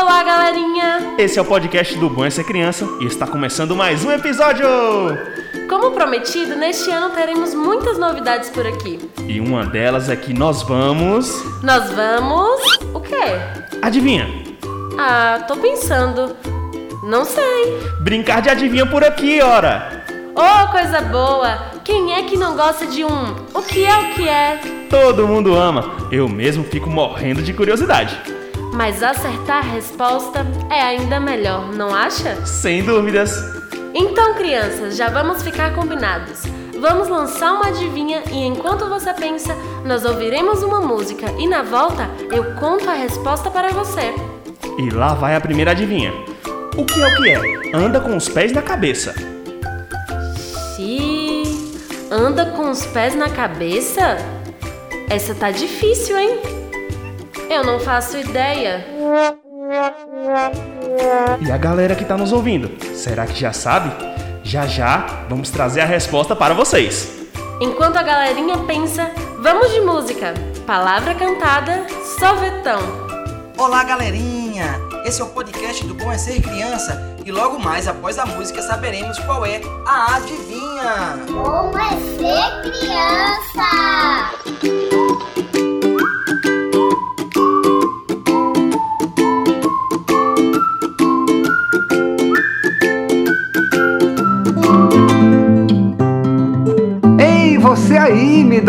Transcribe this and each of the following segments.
Olá, galerinha! Esse é o podcast do Bom Ser Criança e está começando mais um episódio! Como prometido, neste ano teremos muitas novidades por aqui. E uma delas é que nós vamos. Nós vamos. O quê? Adivinha? Ah, tô pensando. Não sei. Brincar de adivinha por aqui, ora! Oh, coisa boa! Quem é que não gosta de um? O que é o que é? Todo mundo ama. Eu mesmo fico morrendo de curiosidade. Mas acertar a resposta é ainda melhor, não acha? Sem dúvidas. Então, crianças, já vamos ficar combinados. Vamos lançar uma adivinha e enquanto você pensa, nós ouviremos uma música e na volta eu conto a resposta para você. E lá vai a primeira adivinha. O que é o que é? Anda com os pés na cabeça. Xiii, anda com os pés na cabeça? Essa tá difícil, hein? Eu não faço ideia. E a galera que tá nos ouvindo, será que já sabe? Já já vamos trazer a resposta para vocês. Enquanto a galerinha pensa, vamos de música. Palavra cantada, sorvetão. Olá, galerinha! Esse é o podcast do Bom é Ser Criança e logo mais após a música saberemos qual é a adivinha. Bom é ser criança!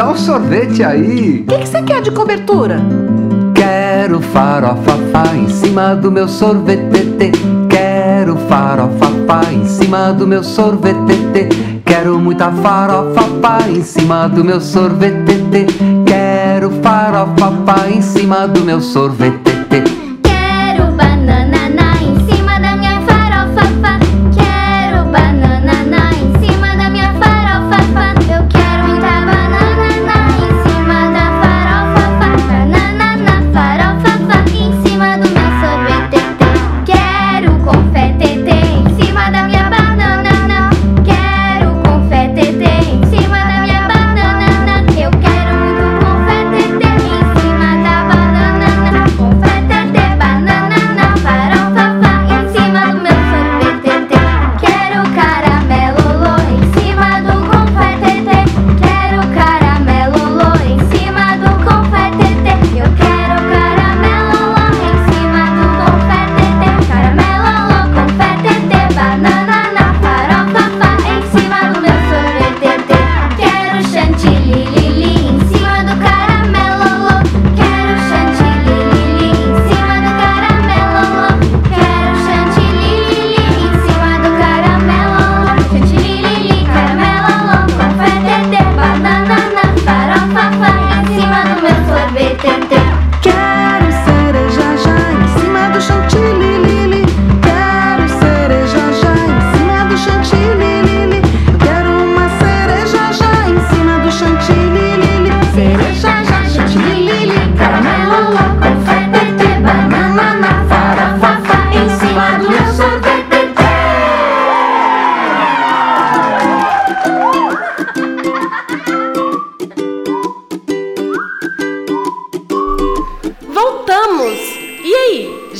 Dá um sorvete aí. O que que você quer de cobertura? Quero farofafá em cima do meu sorvete. Quero farofafá em cima do meu sorvete. Quero muita farofafá em cima do meu sorvete. Quero farofafá em cima do meu sorvete.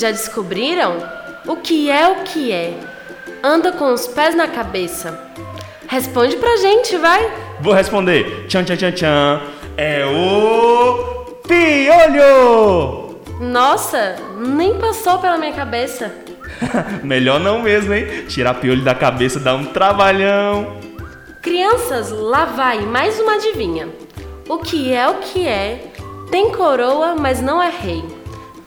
Já descobriram? O que é o que é? Anda com os pés na cabeça. Responde pra gente, vai! Vou responder. Tchan, tchan, tchan, tchan. É o. Piolho! Nossa, nem passou pela minha cabeça. Melhor não mesmo, hein? Tirar piolho da cabeça dá um trabalhão. Crianças, lá vai mais uma adivinha. O que é o que é? Tem coroa, mas não é rei.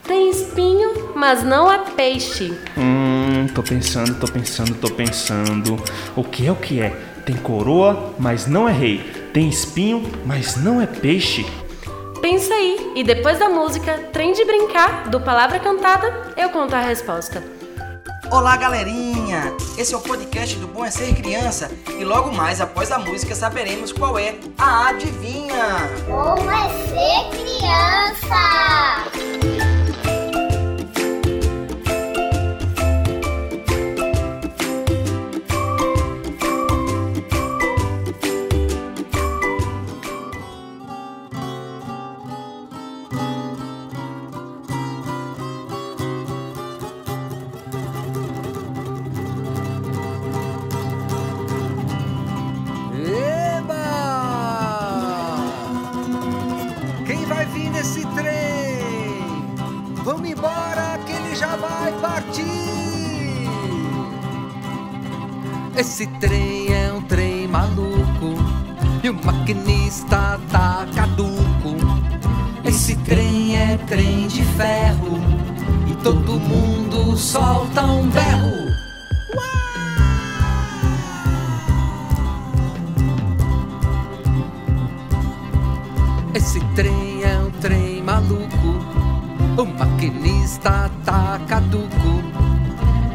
Tem espinho, mas não é peixe. Hum, tô pensando, tô pensando, tô pensando. O que é o que é? Tem coroa, mas não é rei. Tem espinho, mas não é peixe. Pensa aí, e depois da música Trem de Brincar, do Palavra Cantada, eu conto a resposta. Olá, galerinha! Esse é o podcast do Bom é Ser Criança e logo mais após a música saberemos qual é a adivinha. Bom é ser criança! Partir. Esse trem é um trem maluco e o maquinista tá caduco. Esse trem é trem de ferro e todo mundo solta um berro. Esse trem o maquinista tá caduco.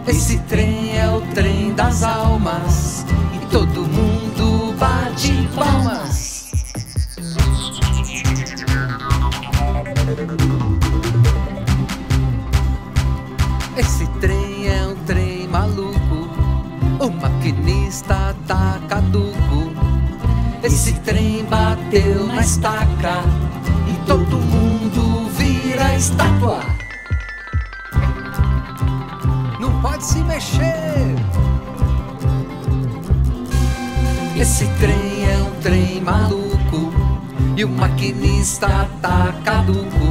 Esse trem é o trem das almas e todo mundo bate palmas. Esse trem é um trem maluco, o maquinista tá caduco. Esse trem bateu na estaca e todo mundo estátua. Não pode se mexer. Esse trem é um trem maluco e o maquinista tá caduco.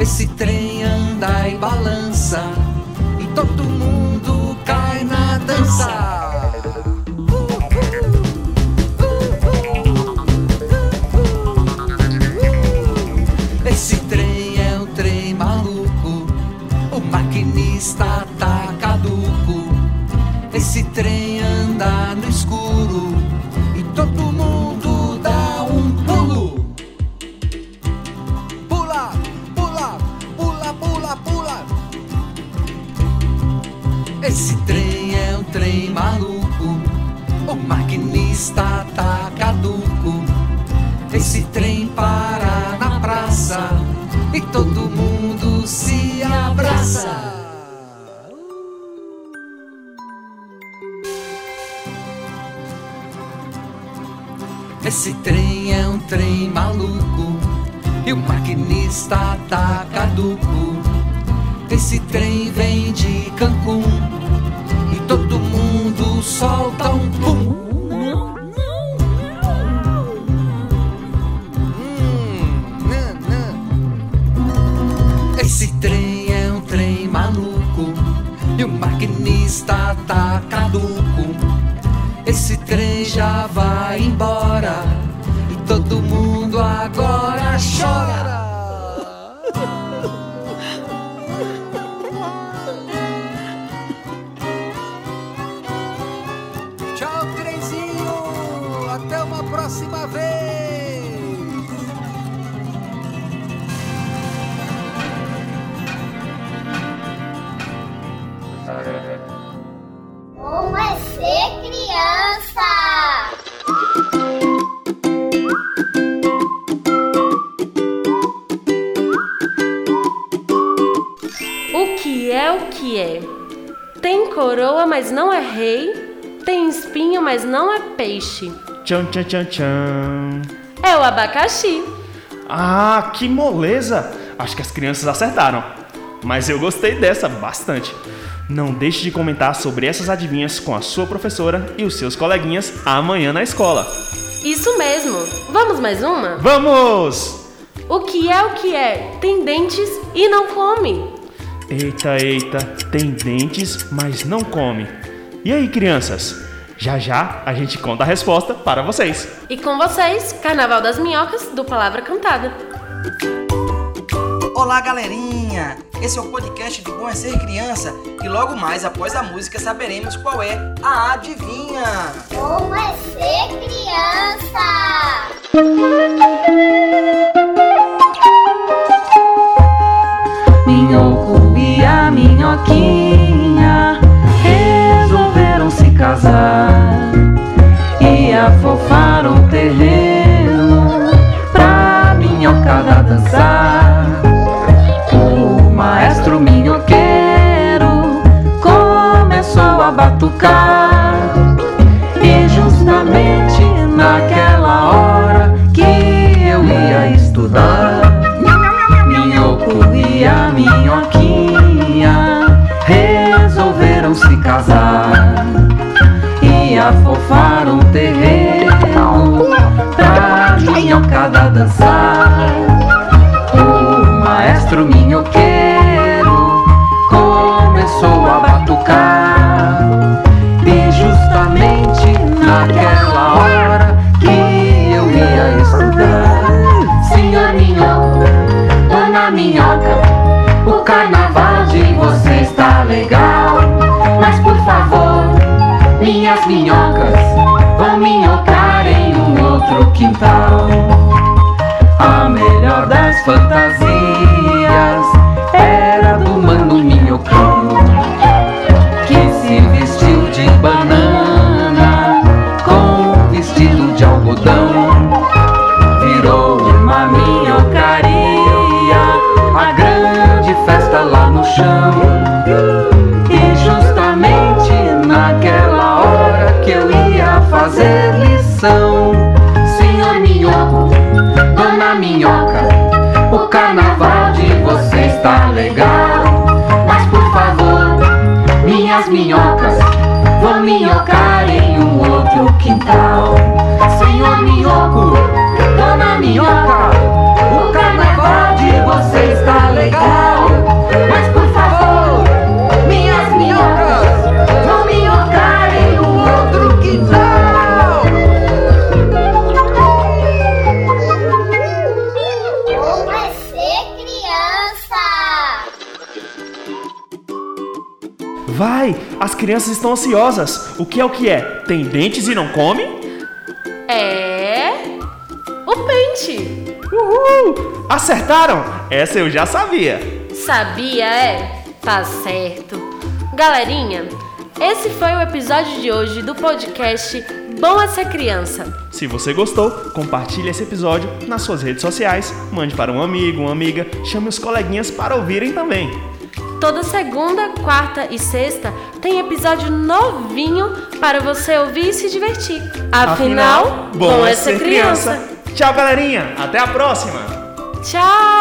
Esse trem anda e balança e todo mundo cai na dança. Tá caduco. Esse trem anda no escuro e todo mundo dá um pulo. Pula, pula, pula, pula, pula. Esse trem é um trem maluco, o maquinista tá caduco. Esse trem para na praça e todo mundo Esse trem é um trem maluco e o maquinista tá caduco. Esse trem vem de Cancún e todo mundo solta um pum. Esse trem é um trem maluco e o maquinista tá caduco. Esse trem já vai embora e todo mundo agora chora. Que é? Tem coroa, mas não é rei. Tem espinho, mas não é peixe. Tchan, tchan, tchan, tchan. É o abacaxi. Ah, que moleza! Acho que as crianças acertaram. Mas eu gostei dessa bastante. Não deixe de comentar sobre essas adivinhas com a sua professora e os seus coleguinhas amanhã na escola. Isso mesmo. Vamos mais uma? Vamos! O que é o que é? Tem dentes e não come. Eita, eita, tem dentes, mas não come. E aí, crianças? Já já a gente conta a resposta para vocês. E com vocês, Carnaval das Minhocas do Palavra Cantada. Olá, galerinha! Esse é o podcast do Bom é Ser Criança e logo mais após a música saberemos qual é a adivinha. Como é ser criança? Minhoco e a minhoquinha resolveram se casar e afofaram o terreno pra minhocada dançar. California. Minhocas vão minhocar em um outro quintal. Legal. Mas por favor, minhas minhocas vão minhocar em um outro quintal. Senhor Minhoco, Dona Minhoca, o carnaval de vocês tá legal. Mas por as crianças estão ansiosas. O que é o que é? Tem dentes e não come? É. O pente. Uhul! Acertaram? Essa eu já sabia. Sabia, é? Tá certo. Galerinha, esse foi o episódio de hoje do podcast Bom é Ser Criança. Se você gostou, compartilhe esse episódio nas suas redes sociais, mande para um amigo, uma amiga, chame os coleguinhas para ouvirem também. Toda segunda, quarta e sexta tem episódio novinho para você ouvir e se divertir. Afinal, bom é ser criança. Tchau, galerinha. Até a próxima. Tchau!